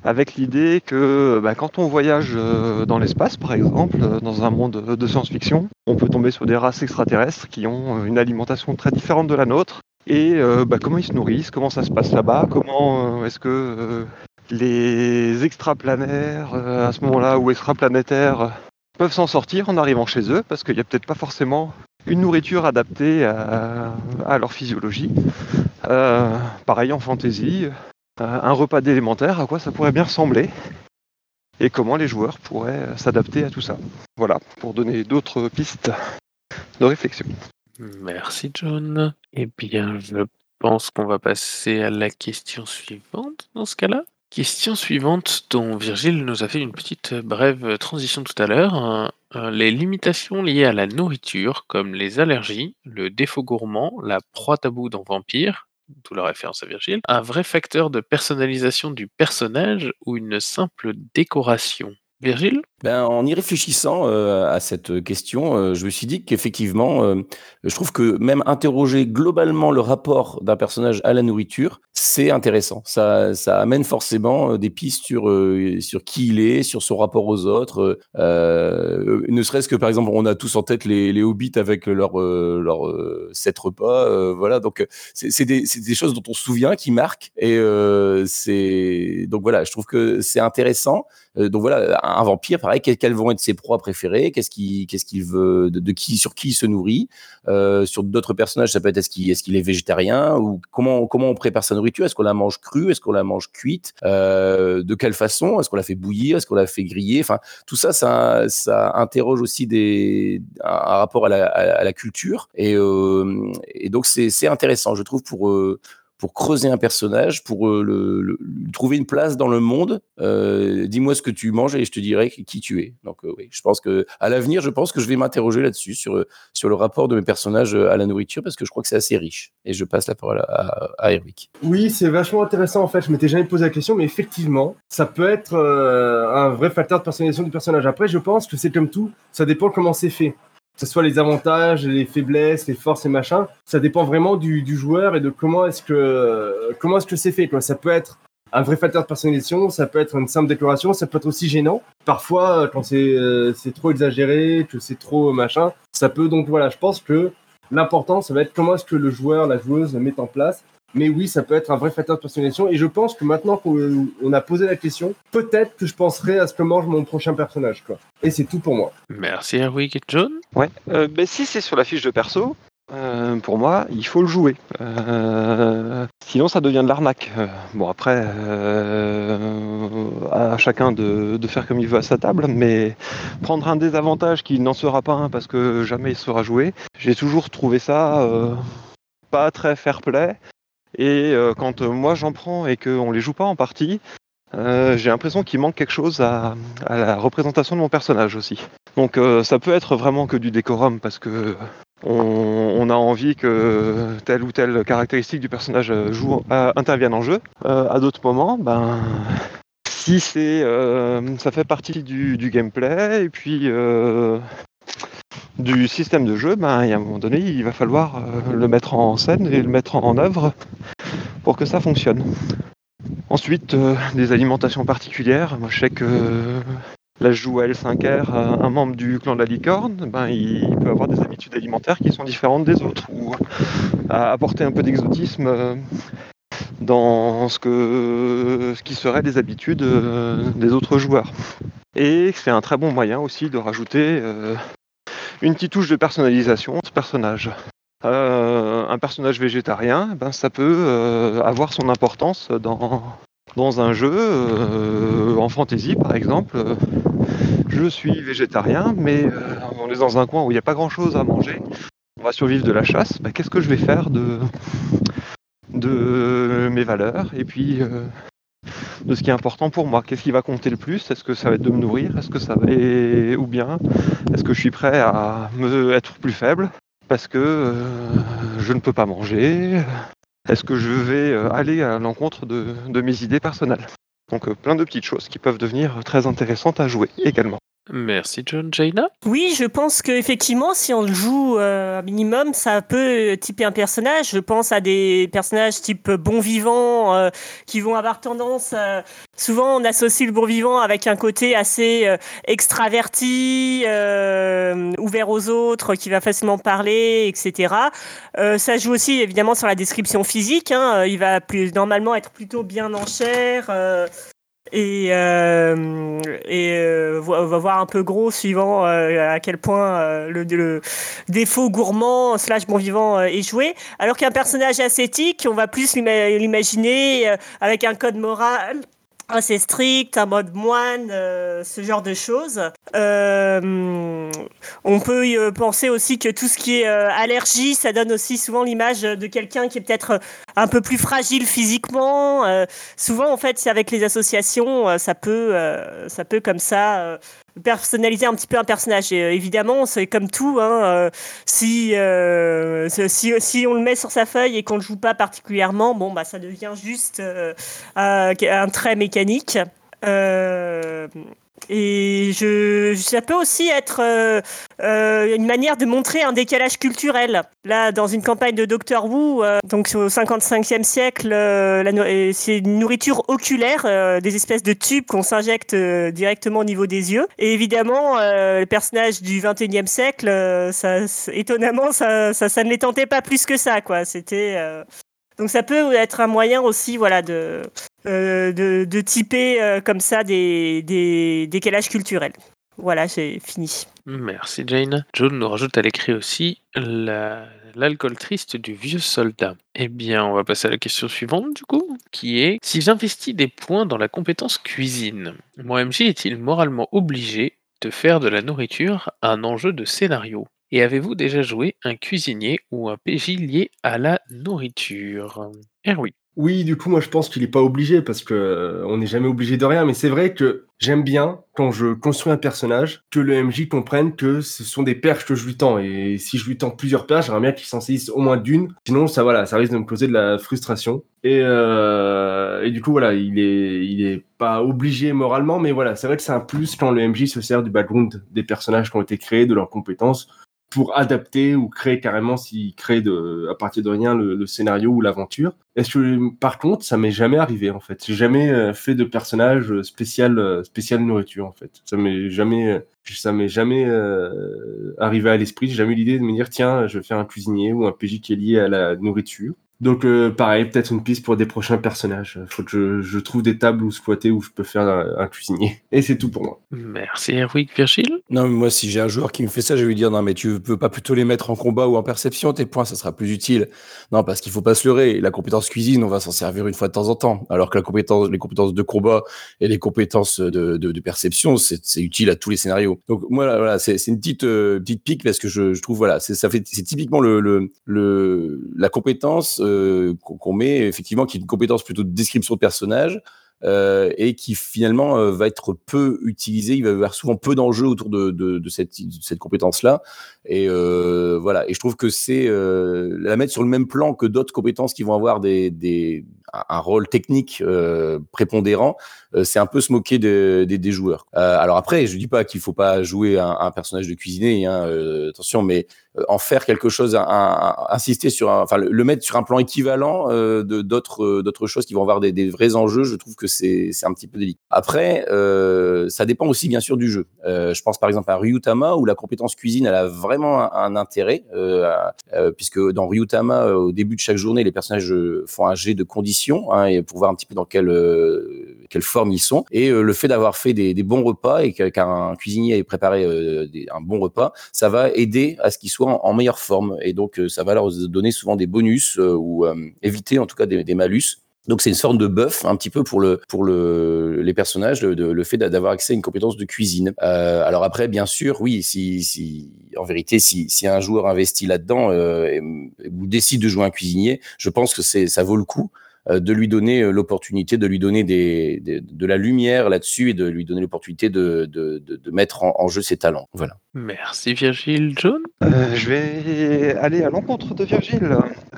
avec l'idée que bah, quand on voyage euh, dans l'espace, par exemple, euh, dans un monde de science-fiction, on peut tomber sur des races extraterrestres qui ont euh, une alimentation très différente de la nôtre. Et bah, comment ils se nourrissent, comment ça se passe là-bas, comment est-ce que euh, les extraplanaires, à ce moment-là, ou extraplanétaires, peuvent s'en sortir en arrivant chez eux, parce qu'il n'y a peut-être pas forcément une nourriture adaptée à, à leur physiologie. Pareil en fantasy, euh, un repas d'élémentaire, à quoi ça pourrait bien ressembler et comment les joueurs pourraient s'adapter à tout ça. Voilà, pour donner d'autres pistes de réflexion. Merci John. Eh bien, je pense qu'on va passer à la question suivante dans ce cas-là. Question suivante dont Virgile nous a fait une petite euh, brève transition tout à l'heure. Euh, euh, les limitations liées à la nourriture, comme les allergies, le défaut gourmand, la proie tabou dans Vampire, d'où la référence à Virgile, un vrai facteur de personnalisation du personnage ou une simple décoration. Virgile ben, en y réfléchissant euh, à cette question, euh, je me suis dit qu'effectivement, euh, je trouve que même interroger globalement le rapport d'un personnage à la nourriture, c'est intéressant. Ça, ça amène forcément des pistes sur, sur qui il est, sur son rapport aux autres. ne serait-ce que par exemple, on a tous en tête les, les hobbits avec leur, leur sept repas. voilà, donc c'est des, des, choses dont on se souvient, qui marquent. Et c'est donc voilà, je trouve que c'est intéressant. donc voilà, un vampire pareil, quelles vont être ses proies préférées, qu'est-ce qu'il veut, de, qui, sur qui il se nourrit. Euh, sur d'autres personnages, ça peut être est-ce qu'il est, végétarien ou comment on prépare sa nourriture Est-ce qu'on la mange crue Est-ce qu'on la mange cuite euh, De quelle façon Est-ce qu'on la fait bouillir Est-ce qu'on la fait griller Enfin, tout ça, ça, interroge aussi un, rapport à la, à la culture et, euh, et donc c'est intéressant, je trouve, pour pour creuser un personnage, pour euh, le, trouver une place dans le monde. Euh, dis-moi ce que tu manges et je te dirai qui tu es. Donc euh, oui, je pense que à l'avenir, je pense que je vais m'interroger là-dessus sur sur le rapport de mes personnages à la nourriture parce que je crois que c'est assez riche. Et je passe la parole à, à, Eric. Oui, c'est vachement intéressant en fait. Je m'étais jamais posé la question, mais effectivement, ça peut être un vrai facteur de personnalisation du personnage. Après, je pense que c'est comme tout, ça dépend comment c'est fait ce soit les avantages, les faiblesses, les forces et machin, ça dépend vraiment du, joueur et de comment est-ce que comment est-ce que c'est fait. Quoi. Ça peut être un vrai facteur de personnalisation, ça peut être une simple déclaration, ça peut être aussi gênant. Parfois, quand c'est euh, trop exagéré, que c'est trop machin, ça peut donc voilà. Je pense que l'important, ça va être comment est-ce que le joueur, la joueuse met en place mais oui, ça peut être un vrai facteur de personnalisation. Et je pense que maintenant qu'on a posé la question, peut-être que je penserai à ce que mange mon prochain personnage. Quoi. Et c'est tout pour moi. Merci Erwick et John. Ouais. Euh, ben, si c'est sur la fiche de perso, euh, pour moi, il faut le jouer. Euh, sinon, ça devient de l'arnaque. bon, après, à chacun de, de, faire comme il veut à sa table, mais prendre un désavantage qui n'en sera pas un parce que jamais il sera joué, j'ai toujours trouvé ça pas très fair play. Et euh, quand euh, moi j'en prends et qu'on les joue pas en partie, euh, j'ai l'impression qu'il manque quelque chose à, la représentation de mon personnage aussi. Donc ça peut être vraiment que du décorum parce que on, a envie que telle ou telle caractéristique du personnage joue, intervienne en jeu. à d'autres moments, ben si c'est ça fait partie du, du gameplay et puis du système de jeu, ben, à un moment donné, il va falloir euh, le mettre en scène et le mettre en œuvre pour que ça fonctionne. Ensuite, euh, des alimentations particulières. Moi, je sais que là, je joue à L5R, un membre du clan de la licorne, ben, il peut avoir des habitudes alimentaires qui sont différentes des autres, ou apporter un peu d'exotisme euh, dans ce, ce qui serait des habitudes des autres joueurs. Et c'est un très bon moyen aussi de rajouter une petite touche de personnalisation de ce personnage. Euh, un personnage végétarien, ben, ça peut euh, avoir son importance dans, un jeu, euh, en fantasy par exemple. Je suis végétarien, mais on est dans un coin où il n'y a pas grand chose à manger. On va survivre de la chasse. Ben, qu'est-ce que je vais faire de, de mes valeurs? Et puis de ce qui est important pour moi. Qu'est-ce qui va compter le plus? Est-ce que ça va être de me nourrir? Est-ce que ça va ou bien est-ce que je suis prêt à me être plus faible? Parce que euh, je ne peux pas manger. Est-ce que je vais euh, aller à l'encontre de, mes idées personnelles? Donc euh, plein de petites choses qui peuvent devenir très intéressantes à jouer également. Merci John. Jaina? Oui, je pense qu'effectivement, si on le joue euh, un minimum, ça peut typer un personnage. Je pense à des personnages type bon vivant euh, qui vont avoir tendance. Euh, souvent, on associe le bon vivant avec un côté assez extraverti, ouvert aux autres, qui va facilement parler, etc. ça joue aussi évidemment sur la description physique. Hein. Il va plus, normalement être plutôt bien en chair et, euh, euh, on va voir un peu gros suivant euh, à quel point le, le défaut gourmand slash bon vivant est joué. Alors qu'un personnage ascétique, on va plus l'ima- l'imaginer avec un code moral assez strict, un mode moine, ce genre de choses. Euh, on peut y, euh, penser aussi que tout ce qui est euh, allergie, ça donne aussi souvent l'image de quelqu'un qui est peut-être un peu plus fragile physiquement. Euh, souvent, en fait, avec les associations, euh, ça peut, euh, ça peut comme ça euh, personnaliser un petit peu un personnage. Euh, évidemment, c'est comme tout. Hein, euh, si, euh, si, si on le met sur sa feuille et qu'on le joue pas particulièrement, bon, bah, ça devient juste euh, un, trait mécanique. Euh, et ça peut aussi être euh, euh, une manière de montrer un décalage culturel. Là, dans une campagne de Doctor Who, euh, donc au 55e siècle, c'est une nourriture oculaire, des espèces de tubes qu'on s'injecte directement au niveau des yeux. Et évidemment, le personnage du 21e siècle, étonnamment, ça, ne les tentait pas plus que ça, quoi. C'était donc ça peut être un moyen aussi, voilà, de euh, de, typer euh, comme ça des, décalages culturels. Voilà, j'ai fini. Merci Jane. John nous rajoute à l'écrit aussi la- l'alcool triste du vieux soldat. Eh bien, on va passer à la question suivante du coup, qui est si j'investis des points dans la compétence cuisine, mon MJ est-il moralement obligé de faire de la nourriture un enjeu de scénario? Et avez-vous déjà joué un cuisinier ou un PJ lié à la nourriture? Eh oui. Oui, du coup, moi, je pense qu'il n'est pas obligé parce que euh, on n'est jamais obligé de rien. Mais c'est vrai que j'aime bien quand je construis un personnage que le MJ comprenne que ce sont des perches que je lui tends. Et si je lui tends plusieurs perches, j'aimerais bien qu'il s'en saisisse au moins d'une. Sinon, ça, voilà, ça risque de me causer de la frustration. Et, euh, et du coup, voilà, il est, il est pas obligé moralement, mais voilà, c'est vrai que c'est un plus quand le MJ se sert du background des personnages qui ont été créés, de leurs compétences pour adapter ou créer carrément s'il crée de, à partir de rien le, le scénario ou l'aventure. Est-ce que par contre ça m'est jamais arrivé en fait? J'ai jamais euh, fait de personnage spécial euh, spécial nourriture en fait. Ça m'est jamais euh, ça m'est jamais euh, arrivé à l'esprit. J'ai jamais eu l'idée de me dire tiens je vais faire un cuisinier ou un PJ qui est lié à la nourriture. Donc euh, pareil, peut-être une piste pour des prochains personnages. Faut que je, je trouve des tables où squatter où je peux faire un, un cuisinier. (laughs) Et c'est tout pour moi. Merci Erwick Virgile? Non, mais moi, si j'ai un joueur qui me fait ça, je vais lui dire non, mais tu peux pas plutôt les mettre en combat ou en perception, tes points, ça sera plus utile. Non, parce qu'il faut pas se leurrer. La compétence cuisine, on va s'en servir une fois de temps en temps. Alors que la compétence, les compétences de combat et les compétences de, de, de perception, c'est utile à tous les scénarios. Donc, moi, là, voilà, c'est une petite, euh, petite pique parce que je, je trouve, voilà, c'est ça fait, c'est typiquement le, le, le, la compétence qu'on qu'on met, effectivement, qui est une compétence plutôt de description de personnage euh, et qui finalement euh, va être peu utilisé. Il va y avoir souvent peu d'enjeux autour de, cette, compétence-là. Et euh, voilà. Et je trouve que c'est euh, la mettre sur le même plan que d'autres compétences qui vont avoir des, un rôle technique euh, prépondérant. euh, c'est un peu se moquer de- des- joueurs. Euh, alors après, je dis pas qu'il faut pas jouer un, un personnage de cuisinier, hein, attention, mais en faire quelque chose, insister sur, enfin le, mettre sur un plan équivalent de d'autres d'autres choses qui vont avoir des, vrais enjeux. Je trouve que c'est un petit peu délicat. Après, ça dépend aussi bien sûr du jeu. Je pense par exemple à Ryutama où la compétence cuisine elle a vraiment un, intérêt puisque dans Ryutama au début de chaque journée les personnages font un jet de conditions hein, et pour voir un petit peu dans quelle euh, quelle forme ils sont. Et euh, le fait d'avoir fait des, bons repas et qu'un cuisinier ait préparé euh, un bon repas ça va aider à ce qu'ils soient en, meilleure forme. Et donc ça va leur donner souvent des bonus ou éviter en tout cas des, malus. Donc c'est une sorte de buff un petit peu pour le pour le les personnages le, fait d'a- d'avoir accès à une compétence de cuisine. Alors après bien sûr oui si en vérité si si un joueur investit là-dedans ou décide de jouer un cuisinier, je pense que ça vaut le coup de lui donner euh, l'opportunité de lui donner des, des- de la lumière là-dessus et de lui donner l'opportunité de, de, de, de mettre en, en jeu ses talents. Voilà. Merci Virgile. John? Euh, je vais aller à l'encontre de Virgile.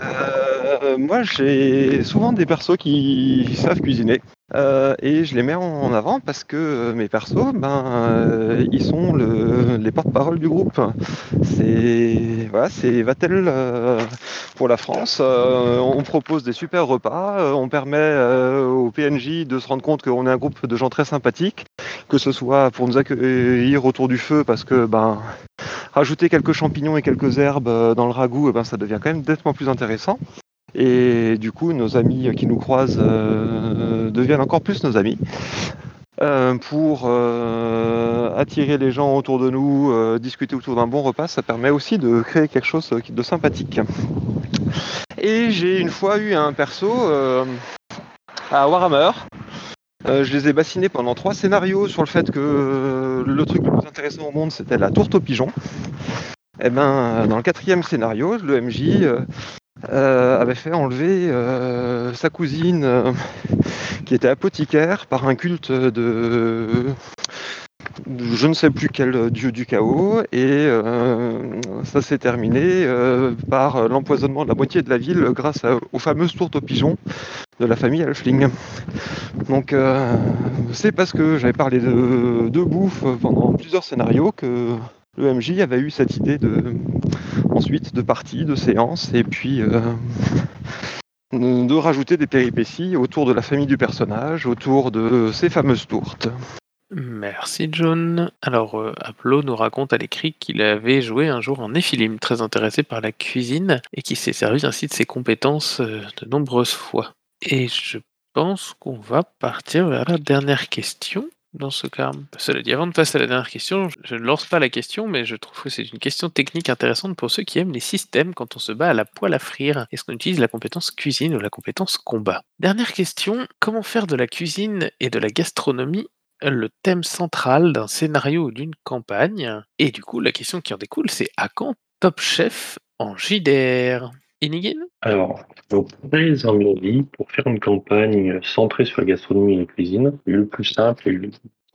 Euh, moi, j'ai souvent des persos qui savent cuisiner. Euh, et je les mets en avant parce que euh, mes persos, ben, euh, ils sont le, les porte-parole du groupe. C'est voilà, c'est Vatel pour la France. On propose des super repas. on permet aux PNJ de se rendre compte qu'on est un groupe de gens très sympathiques, que ce soit pour nous accueillir autour du feu parce que ben rajouter quelques champignons et quelques herbes dans le ragoût, eh ben, ça devient quand même nettement plus intéressant. Et du coup, nos amis qui nous croisent deviennent encore plus nos amis. Euh, pour euh, attirer les gens autour de nous, euh, discuter autour d'un bon repas, ça permet aussi de créer quelque chose de sympathique. Et j'ai une fois eu un perso à Warhammer. Je les ai bassinés pendant trois scénarios sur le fait que le truc le plus intéressant au monde c'était la tourte aux pigeons. Et ben, dans le quatrième scénario, le MJ euh, avait fait enlever euh, sa cousine euh, (laughs) qui était apothicaire par un culte de, je ne sais plus quel dieu du chaos et euh, ça s'est terminé par l'empoisonnement de la moitié de la ville grâce aux fameuses tourtes aux pigeons de la famille Alfling. Donc c'est parce que j'avais parlé de bouffe pendant plusieurs scénarios que le MJ avait eu cette idée de ensuite de partie, de séance et puis euh, de rajouter des péripéties autour de la famille du personnage, autour de ces fameuses tourtes. Merci John. Alors euh, Aplo nous raconte à l'écrit qu'il avait joué un jour en Néphilim, très intéressé par la cuisine et qui s'est servi ainsi de ses compétences euh, de nombreuses fois. Et je pense qu'on va partir vers la dernière question dans ce cas. Cela dit, avant de passer à la dernière question, je ne lance pas la question, mais je trouve que c'est une question technique intéressante pour ceux qui aiment les systèmes quand on se bat à la poêle à frire. Est-ce qu'on utilise la compétence cuisine ou la compétence combat? Dernière question, comment faire de la cuisine et de la gastronomie le thème central d'un scénario ou d'une campagne? Et du coup, la question qui en découle, c'est à quand Top Chef en JDR Inigin Alors, donc, les avis, pour faire une campagne centrée sur la gastronomie et la cuisine, le plus simple et le,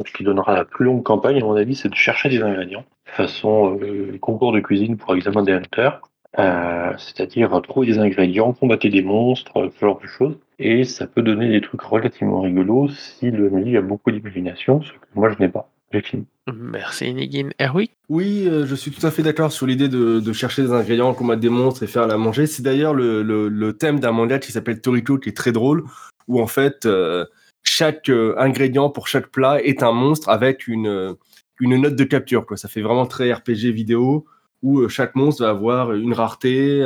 ce qui donnera la plus longue campagne, à mon avis, c'est de chercher des ingrédients. Façon euh, concours de cuisine pour examen des hunters. Euh, c'est-à-dire trouver des ingrédients, combattre des monstres, ce genre de choses. Et ça peut donner des trucs relativement rigolos si le MJ a beaucoup d'imagination, ce que moi je n'ai pas. J'ai fini. Merci Inigin. Erwick Oui, euh, je suis tout à fait d'accord sur l'idée de, chercher des ingrédients, combattre des monstres et faire la manger. C'est d'ailleurs le, thème d'un manga qui s'appelle Toriko, qui est très drôle, où en fait, euh, chaque euh, ingrédient pour chaque plat est un monstre avec une, note de capture. Ça fait vraiment très RPG vidéo, où chaque monstre va avoir une rareté,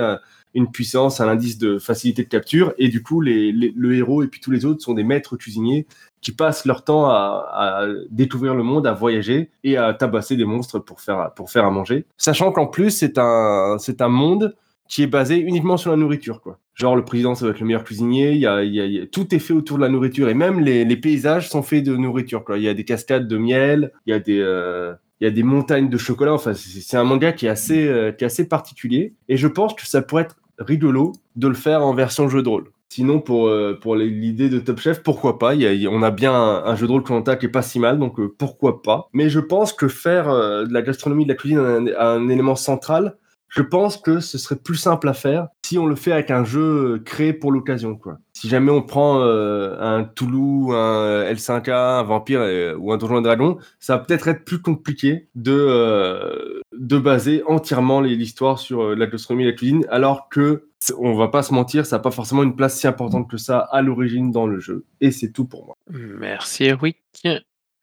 une puissance, un indice de facilité de capture, et du coup, le héros et puis tous les autres sont des maîtres cuisiniers qui passent leur temps à, découvrir le monde, à voyager et à tabasser des monstres pour faire, pour faire à manger. Sachant qu'en plus, c'est un, un monde qui est basé uniquement sur la nourriture. Quoi. Genre, le président, ça va être le meilleur cuisinier, y y a- tout est fait autour de la nourriture, et même les, paysages sont faits de nourriture. Il y a des cascades de miel, il y a des... euh, y a des montagnes de chocolat. Enfin, c'est un manga qui est assez, euh, qui est assez particulier. Et je pense que ça pourrait être rigolo de le faire en version jeu de rôle. Sinon, pour, euh, pour l'idée de Top Chef, pourquoi pas? Y a- il On a bien un, jeu de rôle Koh-Lanta qui est pas si mal, donc euh, pourquoi pas? Mais je pense que faire euh, de la gastronomie, de la cuisine un, un élément central, je pense que ce serait plus simple à faire si on le fait avec un jeu euh, créé pour l'occasion. quoi. Si jamais on prend euh, un Toulouse, un L5A, un Vampire euh, ou un Donjon et Dragon, ça va peut-être être plus compliqué de, euh, de baser entièrement l'histoire sur euh, la gastronomie et la cuisine, alors que on va pas se mentir, ça n'a pas forcément une place si importante que ça à l'origine dans le jeu. Et c'est tout pour moi. Merci Erwick.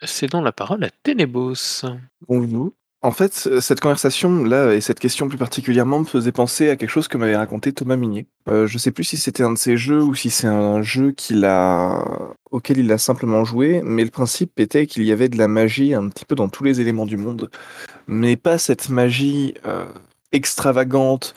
Cédons la parole à Ténébos. Bonjour. En fait, cette conversation là et cette question plus particulièrement me faisait penser à quelque chose que m'avait raconté Thomas Minier. Euh, je sais plus si c'était un de ses jeux ou si c'est un jeu qu'il a auquel il a simplement joué, mais le principe était qu'il y avait de la magie un petit peu dans tous les éléments du monde, mais pas cette magie euh, extravagante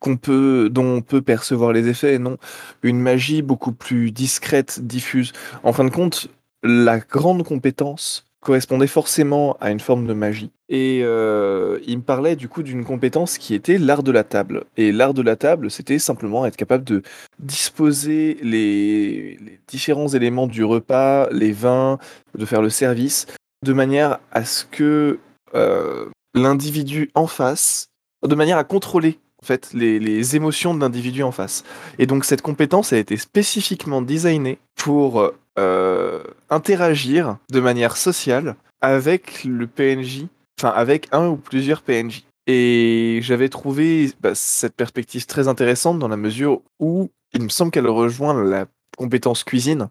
qu'on peut, dont on peut percevoir les effets, non, une magie beaucoup plus discrète, diffuse. En fin de compte, la grande compétence correspondait forcément à une forme de magie. Et euh, il me parlait du coup d'une compétence qui était l'art de la table. Et l'art de la table, c'était simplement être capable de disposer les, les différents éléments du repas, les vins, de faire le service, de manière à ce que euh, l'individu en face, de manière à contrôler en fait les, les émotions de l'individu en face. Et donc cette compétence a été spécifiquement designée pour euh, interagir de manière sociale avec le PNJ, enfin avec un ou plusieurs PNJ. Et j'avais trouvé bah, cette perspective très intéressante dans la mesure où il me semble qu'elle rejoint la compétence cuisine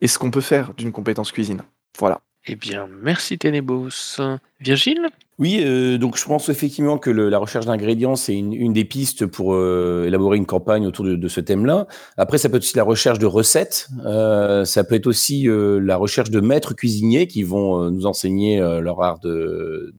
et ce qu'on peut faire d'une compétence cuisine. Voilà. Eh bien, merci Ténébos. Virgile? Oui, euh, donc je pense effectivement que la recherche d'ingrédients, c'est une, des pistes pour euh, élaborer une campagne autour de, ce thème-là. Après, ça peut être aussi la recherche de recettes. Euh, ça peut être aussi la recherche de maîtres cuisiniers qui vont nous enseigner leur art de,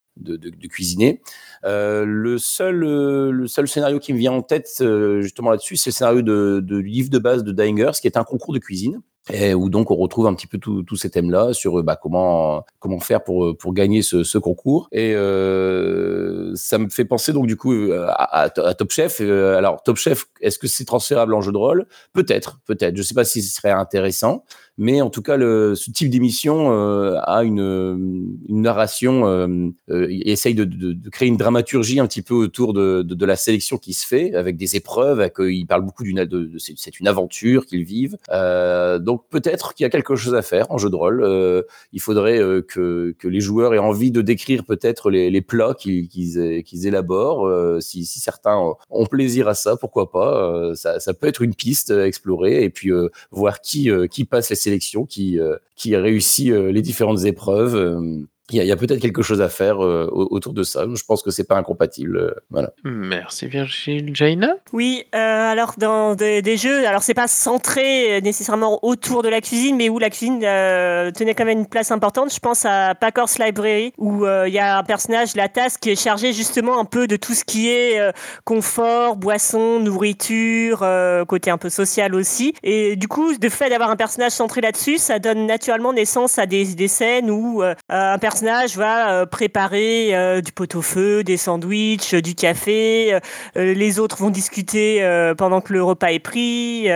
cuisiner. Le, seul, le seul scénario qui me vient en tête justement là-dessus, c'est le scénario de, de livre de base de Dingers, qui est un concours de cuisine. Et où donc on retrouve un petit peu tous ces thèmes-là sur bah, comment comment faire pour pour gagner ce, ce concours. Et euh, ça me fait penser donc du coup euh, à, Top Chef. Euh, alors Top Chef, est-ce que c'est transférable en jeu de rôle? Peut-être, peut-être. Je sais pas si ce serait intéressant, mais en tout cas ce type d'émission euh, a une, narration euh, essaye de, créer une dramaturgie un petit peu autour de, la sélection qui se fait avec des épreuves. Il parle beaucoup d'une c'est une aventure qu'ils vivent. Donc peut-être qu'il y a quelque chose à faire en jeu de rôle. Il faudrait que, que les joueurs aient envie de décrire peut-être les, les plats qu'ils qu'ils qu'ils élaborent. Euh, si, certains ont plaisir à ça, pourquoi pas. Euh, ça, ça peut être une piste à explorer et puis euh, voir qui, qui passe les sélections, qui, qui réussit les différentes épreuves. Il y a, peut-être quelque chose à faire euh, au- autour de ça. Je pense que c'est pas incompatible. euh, voilà. Merci Virgile. Jaina? Oui, euh, alors dans des, des jeux, alors c'est pas centré nécessairement autour de la cuisine, mais où la cuisine euh, tenait quand même une place importante. Je pense à Packers Library, où euh, il y a un personnage, la tasse, qui est chargé justement un peu de tout ce qui est euh, confort, boisson, nourriture, euh, côté un peu social aussi. Et du coup, de fait d'avoir un personnage centré là-dessus, ça donne naturellement naissance à des, des scènes où euh, un personnage va euh, préparer euh, du pot-au-feu, des sandwichs, euh, du café. les autres vont discuter pendant que le repas est pris,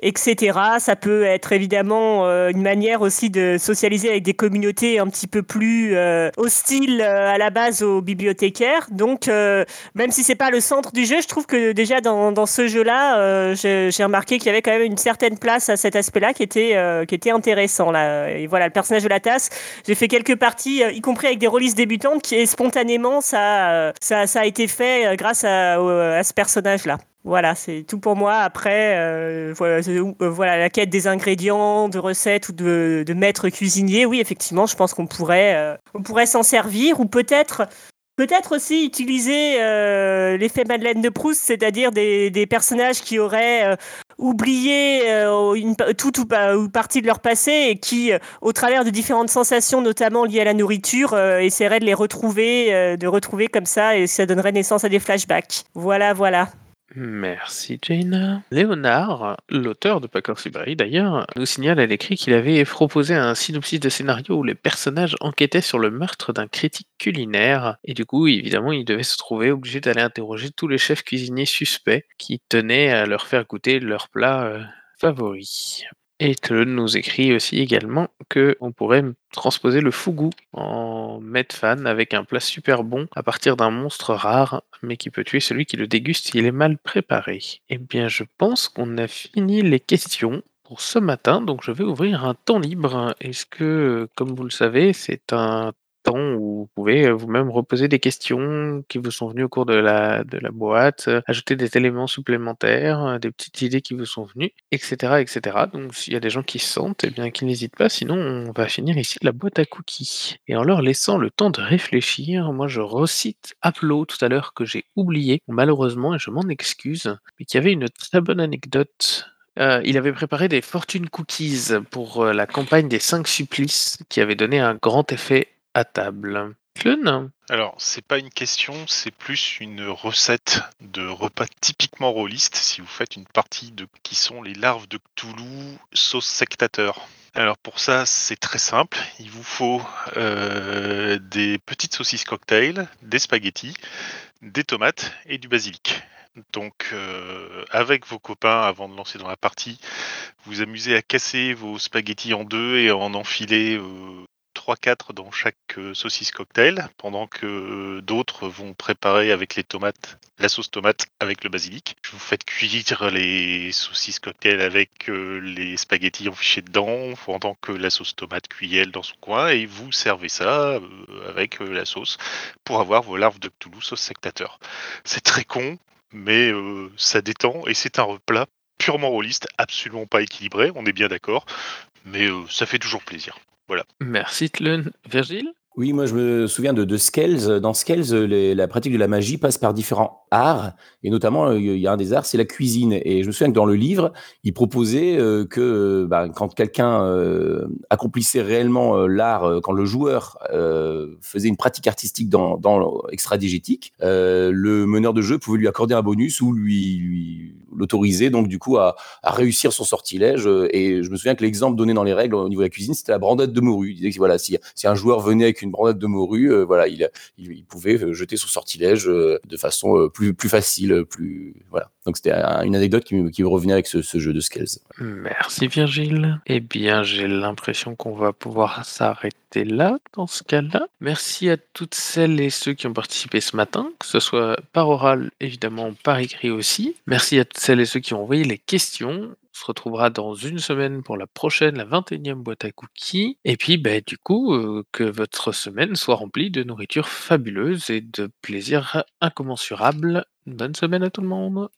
etc. Ça peut être évidemment une manière aussi de socialiser avec des communautés un petit peu plus hostiles à la base aux bibliothécaires. Donc, même si c'est pas le centre du jeu, je trouve que déjà dans, dans ce jeu-là, j'ai remarqué qu'il y avait quand même une certaine place à cet aspect-là qui était qui était intéressant là. Et voilà, le personnage de la tasse. J'ai fait quelques parties, euh, y compris avec des releases débutantes, qui et spontanément ça euh, ça, ça a été fait euh, grâce à, ce personnage-là. Voilà, c'est tout pour moi. Après, voilà, voilà, la quête des ingrédients, de recettes ou de, maîtres cuisiniers. Oui, effectivement, je pense qu'on pourrait, on pourrait s'en servir ou peut-être Peut-être aussi utiliser l'effet Madeleine de Proust, c'est-à-dire des, des personnages qui auraient oublié euh, une, pa- ou partie de leur passé et qui, euh, au travers de différentes sensations, notamment liées à la nourriture, euh, essaieraient de les retrouver, euh, de retrouver comme ça, et ça donnerait naissance à des flashbacks. Voilà, voilà. Merci Jaina. Léonard, l'auteur de Packers Library d'ailleurs, nous signale à l'écrit qu'il avait proposé un synopsis de scénario où les personnages enquêtaient sur le meurtre d'un critique culinaire. Et du coup, évidemment, il devait se trouver obligé d'aller interroger tous les chefs cuisiniers suspects qui tenaient à leur faire goûter leur plat euh, favori. Et que nous écrit aussi également que on pourrait transposer le fougou en Medfan avec un plat super bon à partir d'un monstre rare, mais qui peut tuer celui qui le déguste s'il est mal préparé. Eh bien, je pense qu'on a fini les questions pour ce matin, donc je vais ouvrir un temps libre. Est-ce que, comme vous le savez, c'est un temps où vous pouvez euh, vous-même reposer des questions qui vous sont venues au cours de la, de la boîte, euh, ajouter des éléments supplémentaires, euh, des petites idées qui vous sont venues, etc. etc. Donc s'il y a des gens qui se sentent, eh bien qu'ils n'hésitent pas, sinon on va finir ici la boîte à cookies. Et en leur laissant le temps de réfléchir, moi je recite Aplo tout à l'heure que j'ai oublié, malheureusement, et je m'en excuse, mais qui avait une très bonne anecdote il avait préparé des fortune cookies pour la campagne des 5 supplices qui avait donné un grand effet table. Alors, c'est pas une question, c'est plus une recette de repas typiquement rôliste si vous faites une partie de qui sont les larves de Cthulhu sauce sectateur. Alors pour ça, c'est très simple. Il vous faut euh, des petites saucisses cocktail, des spaghettis, des tomates et du basilic. Donc, euh, avec vos copains, avant de lancer dans la partie, vous amusez à casser vos spaghettis en deux et en enfiler euh, 3-4 dans chaque euh, saucisse cocktail, pendant que d'autres vont préparer avec les tomates, la sauce tomate avec le basilic. Vous faites cuire les saucisses cocktail avec euh, les spaghettis enfichés dedans, pendant que la sauce tomate cuit elle dans son coin, et vous servez ça euh, avec euh, la sauce pour avoir vos larves de Cthulhu sauce sectateur. C'est très con, mais euh, ça détend et c'est un repas purement rôliste, absolument pas équilibré, on est bien d'accord, mais euh, ça fait toujours plaisir. Merci Tlun. Virgile? Oui, moi je me souviens de, de Scales. Dans Scales, les- la pratique de la magie passe par différents arts, et notamment euh, il y a un des arts, c'est la cuisine. Et je me souviens que dans le livre, il proposait euh, que euh, bah, quand quelqu'un accomplissait réellement l'art, quand le joueur faisait une pratique artistique dans, dans extradigétique, le meneur de jeu pouvait lui accorder un bonus ou lui, l'autoriser donc du coup à, réussir son sortilège. Et je me souviens que l'exemple donné dans les règles au niveau de la cuisine, c'était la brandade de morue. Il disait que voilà, si, si un joueur venait avec une brandade de morue, voilà, il, il, pouvait jeter son sortilège de façon euh, plus, facile, plus voilà. Donc c'était un- une anecdote qui me, qui revenait avec ce, ce jeu de Scales. Merci Virgile. Eh bien, j'ai l'impression qu'on va pouvoir s'arrêter là, dans ce cas-là. Merci à toutes celles et ceux qui ont participé ce matin, que ce soit par oral, évidemment, par écrit aussi. Merci à toutes celles et ceux qui ont envoyé les questions. On se retrouvera dans une semaine pour la prochaine, la 21e boîte à cookies. Et puis, bah, du coup, que votre semaine soit remplie de nourriture fabuleuse et de plaisirs incommensurables. Bonne semaine à tout le monde.